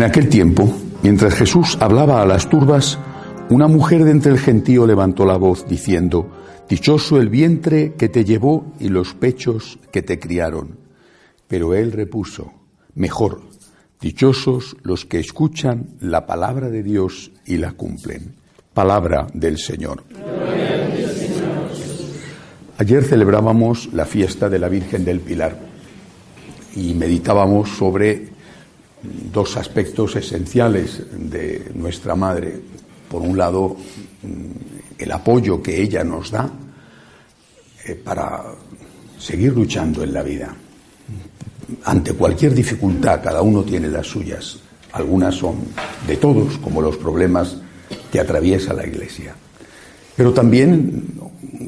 En aquel tiempo, mientras Jesús hablaba a las turbas, una mujer de entre el gentío levantó la voz diciendo, Dichoso el vientre que te llevó y los pechos que te criaron. Pero él repuso, Mejor, dichosos los que escuchan la palabra de Dios y la cumplen. Palabra del Señor. Ayer celebrábamos la fiesta de la Virgen del Pilar y meditábamos sobre dos aspectos esenciales de nuestra Madre. Por un lado, el apoyo que ella nos da eh, para seguir luchando en la vida. Ante cualquier dificultad, cada uno tiene las suyas. Algunas son de todos, como los problemas que atraviesa la Iglesia. Pero también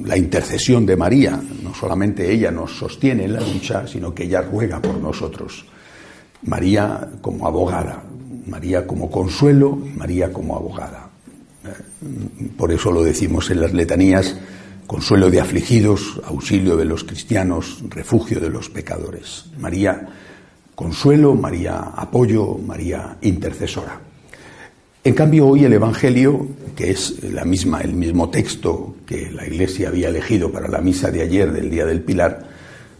la intercesión de María, no solamente ella nos sostiene en la lucha, sino que ella ruega por nosotros. María como abogada, María como consuelo, María como abogada. Por eso lo decimos en las letanías, consuelo de afligidos, auxilio de los cristianos, refugio de los pecadores. María consuelo, María apoyo, María intercesora. En cambio, hoy el Evangelio, que es la misma, el mismo texto que la Iglesia había elegido para la misa de ayer del Día del Pilar,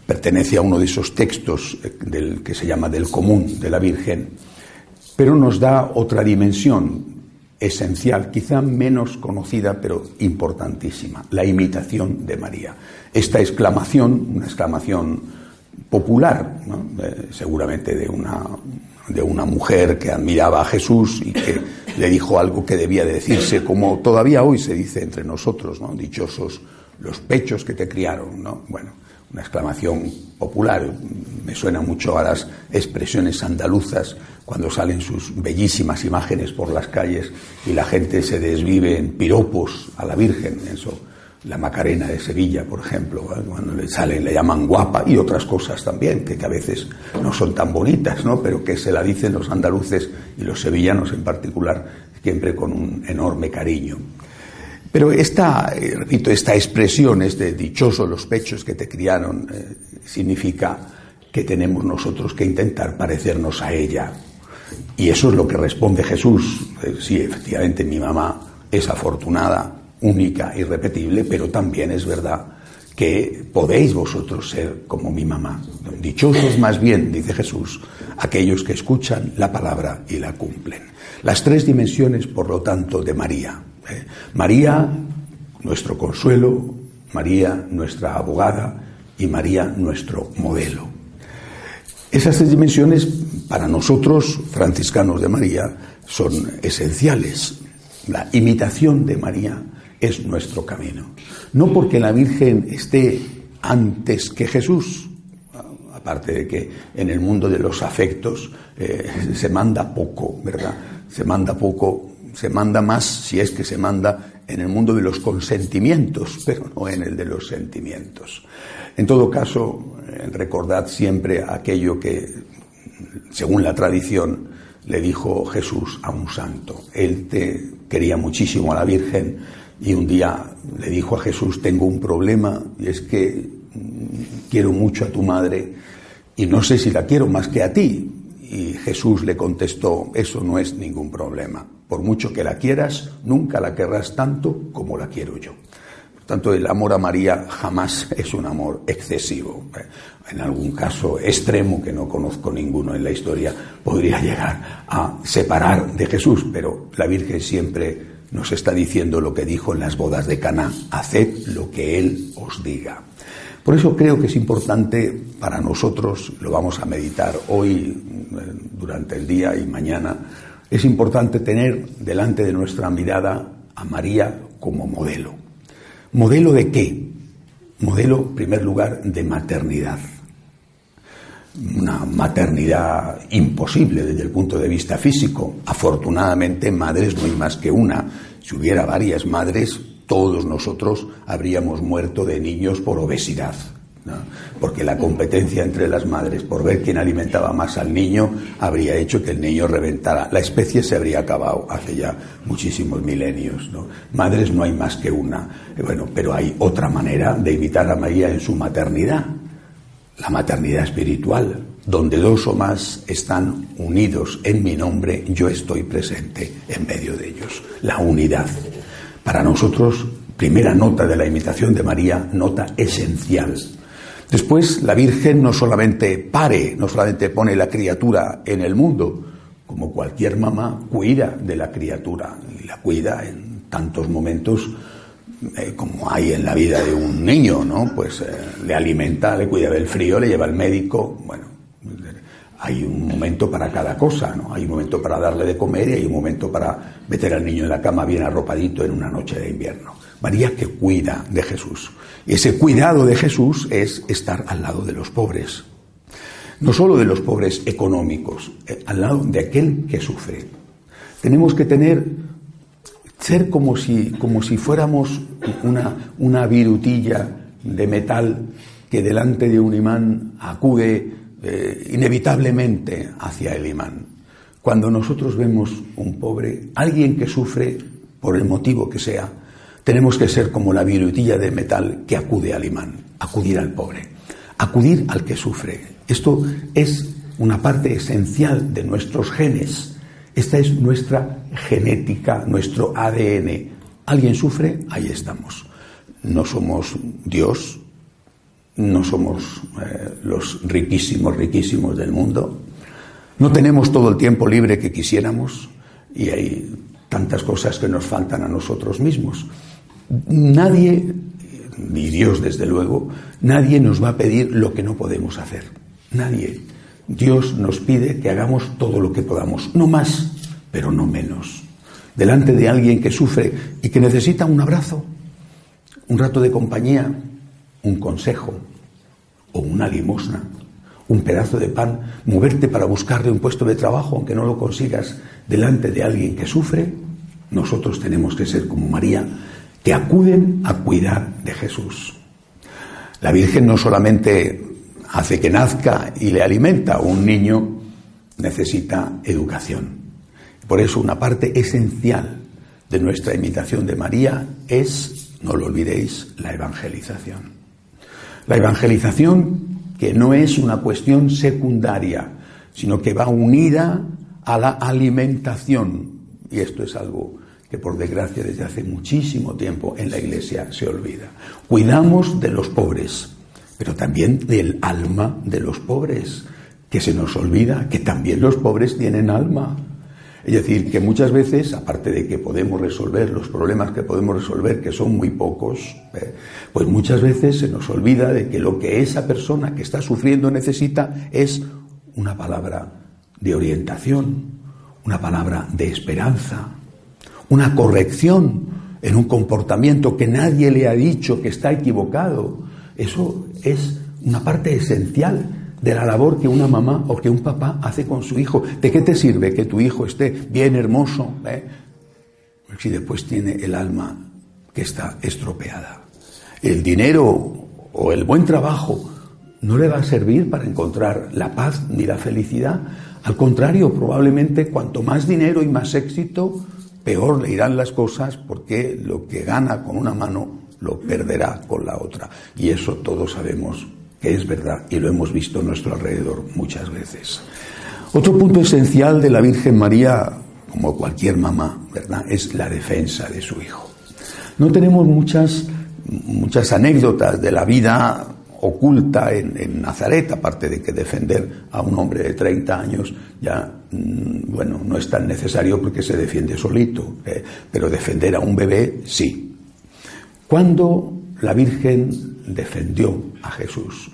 pertenece a uno de esos textos eh, del que se llama del común de la Virgen, pero nos da otra dimensión esencial, quizá menos conocida, pero importantísima, la imitación de María. Esta exclamación, una exclamación popular, seguramente de una, de una mujer que admiraba a Jesús y que le dijo algo que debía de decirse, como todavía hoy se dice entre nosotros, ¿no? dichosos los pechos que te criaron, ¿no? Bueno, una exclamación popular. Me suena mucho a las expresiones andaluzas cuando salen sus bellísimas imágenes por las calles y la gente se desvive en piropos a la Virgen. Eso, la Macarena de Sevilla, por ejemplo, cuando le salen, le llaman guapa y otras cosas también, que, que, a veces no son tan bonitas, ¿no? pero que se la dicen los andaluces y los sevillanos en particular, siempre con un enorme cariño. Pero esta, eh, repito, esta expresión, este dichoso los pechos que te criaron, eh, significa que tenemos nosotros que intentar parecernos a ella. Y eso es lo que responde Jesús. Eh, sí, efectivamente, mi mamá es afortunada, única, irrepetible, pero también es verdad que podéis vosotros ser como mi mamá. Dichosos más bien, dice Jesús, aquellos que escuchan la palabra y la cumplen. Las tres dimensiones, por lo tanto, de María. ¿Eh? María, nuestro consuelo, María, nuestra abogada, y María, nuestro modelo. Esas tres dimensiones, para nosotros, franciscanos de María, son esenciales. La imitación de María es nuestro camino. No porque la Virgen esté antes que Jesús, aparte de que en el mundo de los afectos eh, se manda poco, ¿verdad? Se manda poco se manda más, si es que se manda, en el mundo de los consentimientos, pero no en el de los sentimientos. En todo caso, eh, recordad siempre aquello que, según la tradición, le dijo Jesús a un santo. Él te quería muchísimo a la Virgen y un día le dijo a Jesús, tengo un problema y es que mm, quiero mucho a tu madre y no sé si la quiero más que a ti. Y Jesús le contestó, eso no es ningún problema. Por mucho que la quieras, nunca la querrás tanto como la quiero yo. Por tanto, el amor a María jamás es un amor excesivo. En algún caso extremo, que no conozco ninguno en la historia, podría llegar a separar de Jesús, pero la Virgen siempre nos está diciendo lo que dijo en las bodas de Caná, haced lo que Él os diga. Por eso creo que es importante para nosotros, lo vamos a meditar hoy durante el día y mañana, es importante tener delante de nuestra mirada a María como modelo. ¿Modelo de qué? Modelo, en primer lugar, de maternidad. Una maternidad imposible desde el punto de vista físico. Afortunadamente, madres no hay más que una. Si hubiera varias madres, todos nosotros habríamos muerto de niños por obesidad porque la competencia entre las madres por ver quién alimentaba más al niño habría hecho que el niño reventara. La especie se habría acabado hace ya muchísimos milenios. Madres no hay más que una. Eh, bueno, pero hay otra manera de imitar a María en su maternidad, la maternidad espiritual. donde dos o más están unidos en mi nombre, yo estoy presente en medio de ellos. La unidad. Para nosotros, primera nota de la imitación de María, nota esencial. Después, la Virgen no solamente pare, no solamente pone la criatura en el mundo, como cualquier mamá cuida de la criatura y la cuida en tantos momentos eh, como hay en la vida de un niño, ¿no? Pues eh, le alimenta, le cuida del frío, le lleva al médico, bueno, hay un momento para cada cosa, ¿no? Hay un momento para darle de comer y hay un momento para meter al niño en la cama bien arropadito en una noche de invierno. María que cuida de Jesús. Y ese cuidado de Jesús es estar al lado de los pobres. No solo de los pobres económicos, eh, al lado de aquel que sufre. Tenemos que tener, ser como si, como si fuéramos una, una virutilla de metal que delante de un imán acude eh, inevitablemente hacia el imán. Cuando nosotros vemos un pobre, alguien que sufre por el motivo que sea, tenemos que ser como la virutilla de metal que acude al imán, acudir al pobre, acudir al que sufre. Esto es una parte esencial de nuestros genes. Esta es nuestra genética, nuestro ADN. ¿Alguien sufre? Ahí estamos. No somos Dios, no somos eh, los riquísimos, riquísimos del mundo. No tenemos todo el tiempo libre que quisiéramos y hay tantas cosas que nos faltan a nosotros mismos. Nadie, ni Dios desde luego, nadie nos va a pedir lo que no podemos hacer. Nadie. Dios nos pide que hagamos todo lo que podamos, no más, pero no menos. Delante de alguien que sufre y que necesita un abrazo, un rato de compañía, un consejo o una limosna, un pedazo de pan, moverte para buscarle un puesto de trabajo aunque no lo consigas delante de alguien que sufre, nosotros tenemos que ser como María que acuden a cuidar de Jesús. La Virgen no solamente hace que nazca y le alimenta, un niño necesita educación. Por eso una parte esencial de nuestra imitación de María es, no lo olvidéis, la evangelización. La evangelización que no es una cuestión secundaria, sino que va unida a la alimentación. Y esto es algo que por desgracia desde hace muchísimo tiempo en la Iglesia se olvida. Cuidamos de los pobres, pero también del alma de los pobres, que se nos olvida que también los pobres tienen alma. Es decir, que muchas veces, aparte de que podemos resolver los problemas que podemos resolver, que son muy pocos, ¿eh? pues muchas veces se nos olvida de que lo que esa persona que está sufriendo necesita es una palabra de orientación, una palabra de esperanza, una corrección en un comportamiento que nadie le ha dicho que está equivocado. Eso es una parte esencial de la labor que una mamá o que un papá hace con su hijo. ¿De qué te sirve que tu hijo esté bien hermoso eh? si después tiene el alma que está estropeada? El dinero o el buen trabajo no le va a servir para encontrar la paz ni la felicidad. Al contrario, probablemente cuanto más dinero y más éxito, peor le irán las cosas porque lo que gana con una mano lo perderá con la otra. Y eso todos sabemos que es verdad y lo hemos visto a nuestro alrededor muchas veces. Otro punto esencial de la Virgen María, como cualquier mamá, ¿verdad?, es la defensa de su hijo. No tenemos muchas, muchas anécdotas de la vida oculta en, Nazaret, aparte de que defender a un hombre de 30 años ya, mm, bueno, no es tan necesario porque se defiende solito, eh, pero defender a un bebé sí. Cuando la Virgen defendió a Jesús,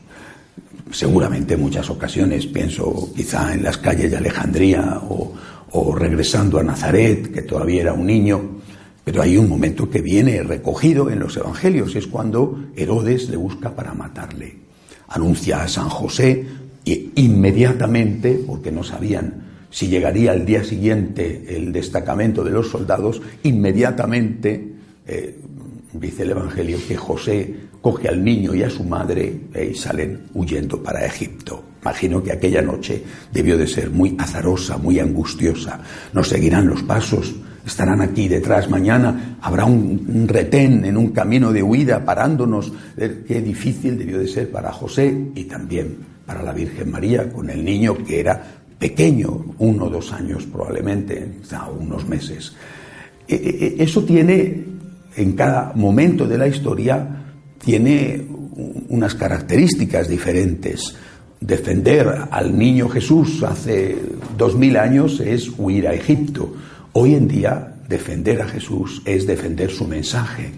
seguramente en muchas ocasiones, pienso quizá en las calles de Alejandría o, o regresando a Nazaret, que todavía era un niño, pero hay un momento que viene recogido en los evangelios, es cuando Herodes le busca para matarle. Anuncia a San José y inmediatamente, porque no sabían si llegaría al día siguiente el destacamento de los soldados, inmediatamente eh, dice el Evangelio que José coge al niño y a su madre eh, y salen huyendo para Egipto. Imagino que aquella noche debió de ser muy azarosa, muy angustiosa. Nos seguirán los pasos estarán aquí detrás mañana, habrá un, retén en un camino de huida parándonos. Qué difícil debió de ser para José y también para la Virgen María con el niño que era pequeño, uno o dos años probablemente, unos meses. E, e, e, eso tiene, en cada momento de la historia, tiene unas características diferentes. Defender al niño Jesús hace dos mil años es huir a Egipto. Hoy en día defender a Jesús es defender su mensaje,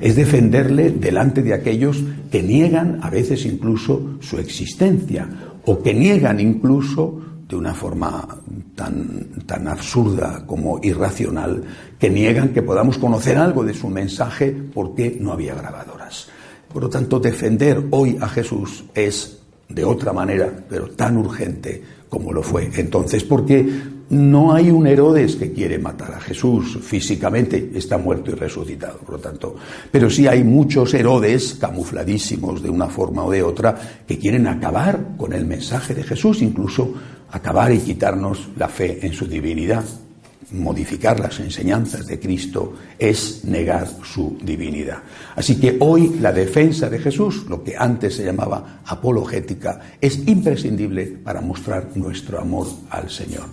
es defenderle delante de aquellos que niegan a veces incluso su existencia o que niegan incluso de una forma tan, tan absurda como irracional, que niegan que podamos conocer algo de su mensaje porque no había grabadoras. Por lo tanto, defender hoy a Jesús es de otra manera, pero tan urgente como lo fue entonces, porque no hay un Herodes que quiere matar a Jesús físicamente, está muerto y resucitado, por lo tanto. Pero sí hay muchos Herodes, camufladísimos de una forma o de otra, que quieren acabar con el mensaje de Jesús, incluso acabar y quitarnos la fe en su divinidad. Modificar las enseñanzas de Cristo es negar su divinidad. Así que hoy la defensa de Jesús, lo que antes se llamaba apologética, es imprescindible para mostrar nuestro amor al Señor.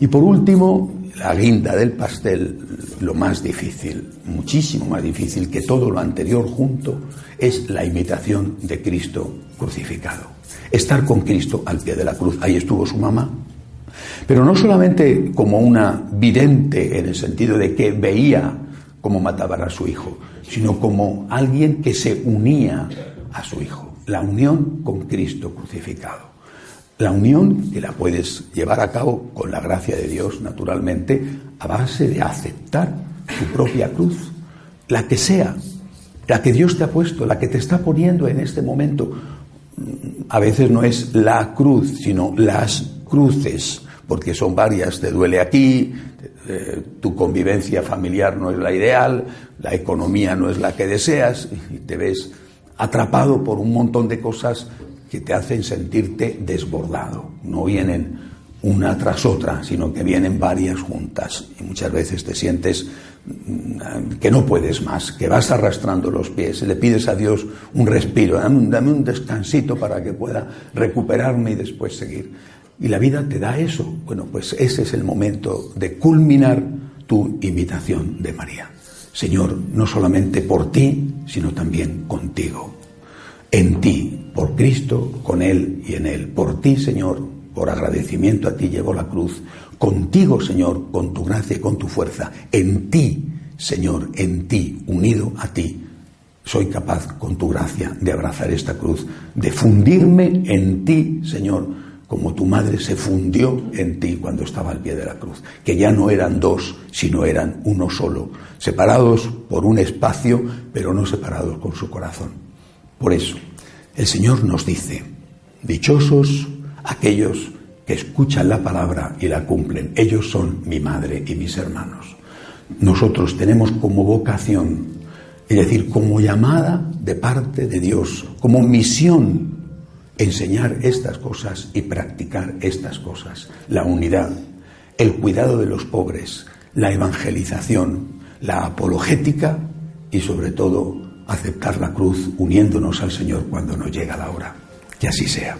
Y por último, la guinda del pastel, lo más difícil, muchísimo más difícil que todo lo anterior junto, es la imitación de Cristo crucificado. Estar con Cristo al pie de la cruz. Ahí estuvo su mamá. Pero no solamente como una vidente en el sentido de que veía cómo mataban a su hijo, sino como alguien que se unía a su hijo. La unión con Cristo crucificado. La unión que la puedes llevar a cabo con la gracia de Dios, naturalmente, a base de aceptar tu propia cruz, la que sea, la que Dios te ha puesto, la que te está poniendo en este momento. A veces no es la cruz, sino las cruces, porque son varias, te duele aquí, eh, tu convivencia familiar no es la ideal, la economía no es la que deseas, y te ves atrapado por un montón de cosas que te hacen sentirte desbordado. No vienen una tras otra, sino que vienen varias juntas. Y muchas veces te sientes mm, que no puedes más, que vas arrastrando los pies, le pides a Dios un respiro, dame un, descansito para que pueda recuperarme y después seguir. Y la vida te da eso. Bueno, pues ese es el momento de culminar tu imitación de María. Señor, no solamente por ti, sino también contigo en ti, por Cristo, con Él y en Él. Por ti, Señor, por agradecimiento a ti llegó la cruz. Contigo, Señor, con tu gracia y con tu fuerza. En ti, Señor, en ti, unido a ti, soy capaz con tu gracia de abrazar esta cruz, de fundirme en ti, Señor, como tu madre se fundió en ti cuando estaba al pie de la cruz, que ya no eran dos, sino eran uno solo, separados por un espacio, pero no separados con su corazón. Por eso, el Señor nos dice, dichosos aquellos que escuchan la palabra y la cumplen. Ellos son mi madre y mis hermanos. Nosotros tenemos como vocación, es decir, como llamada de parte de Dios, como misión, enseñar estas cosas y practicar estas cosas. La unidad, el cuidado de los pobres, la evangelización, la apologética y sobre todo aceptar la cruz uniéndonos al Señor cuando nos llega la hora. Que así sea.